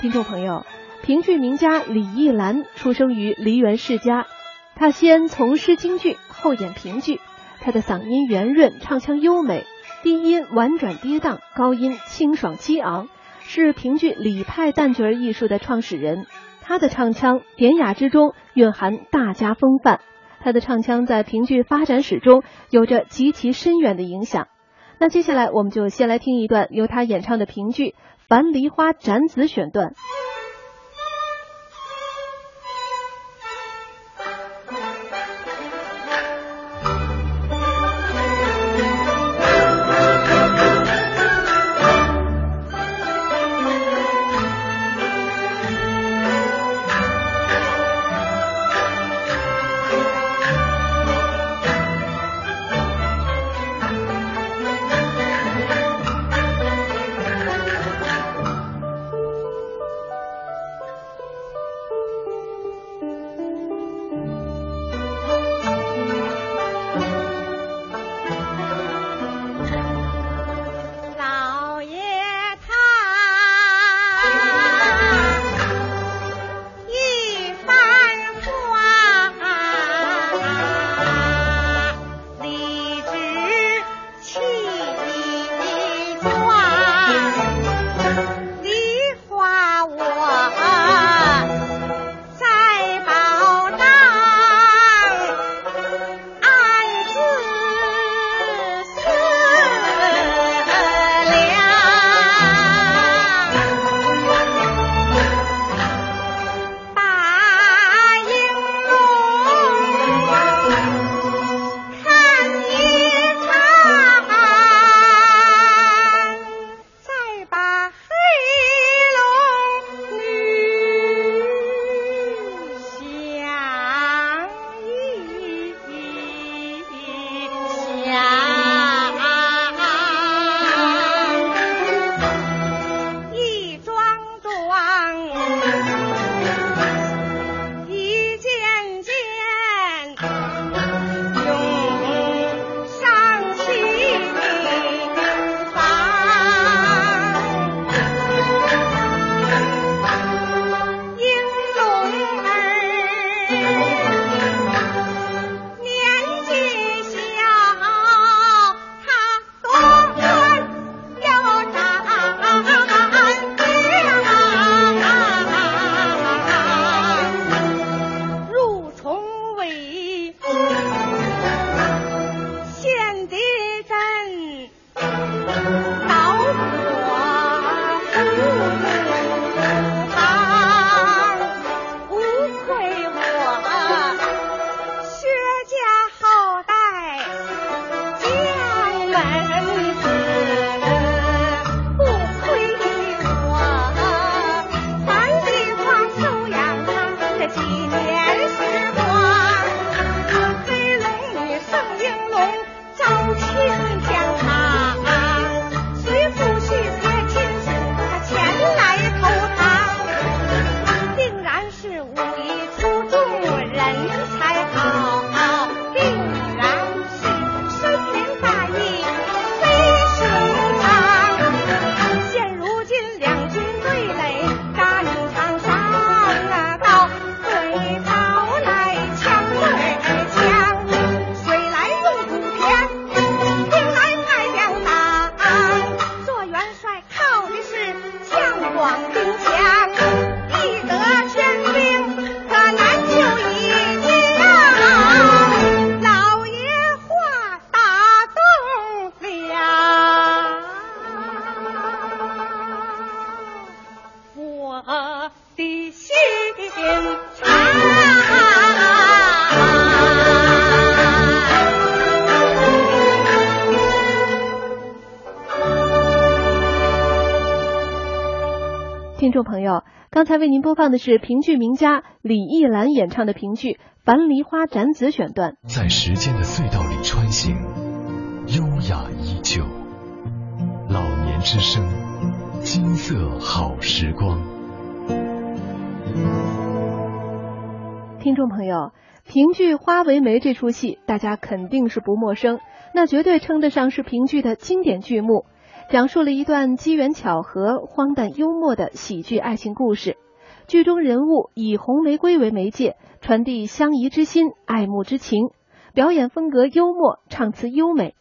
听众朋友，评剧名家李艺兰出生于梨园世家，她先从师京剧，后演评剧。她的嗓音圆润，唱腔优美，低音婉转跌宕，高音清爽激昂，是评剧李派旦角艺术的创始人。她的唱腔典雅之中蕴含大家风范，她的唱腔在评剧发展史中有着极其深远的影响。那接下来我们就先来听一段由她演唱的评剧。《樊梨花斩子》选段。众朋友，刚才为您播放的是评剧名家李艺兰演唱的评剧《樊梨花斩子》选段。在时间的隧道里穿行，优雅依旧。老年之声，金色好时光。听众朋友，评剧《花为媒》这出戏，大家肯定是不陌生，那绝对称得上是评剧的经典剧目。讲述了一段机缘巧合、荒诞幽默的喜剧爱情故事。剧中人物以红玫瑰为媒介，传递相宜之心、爱慕之情，表演风格幽默，唱词优美。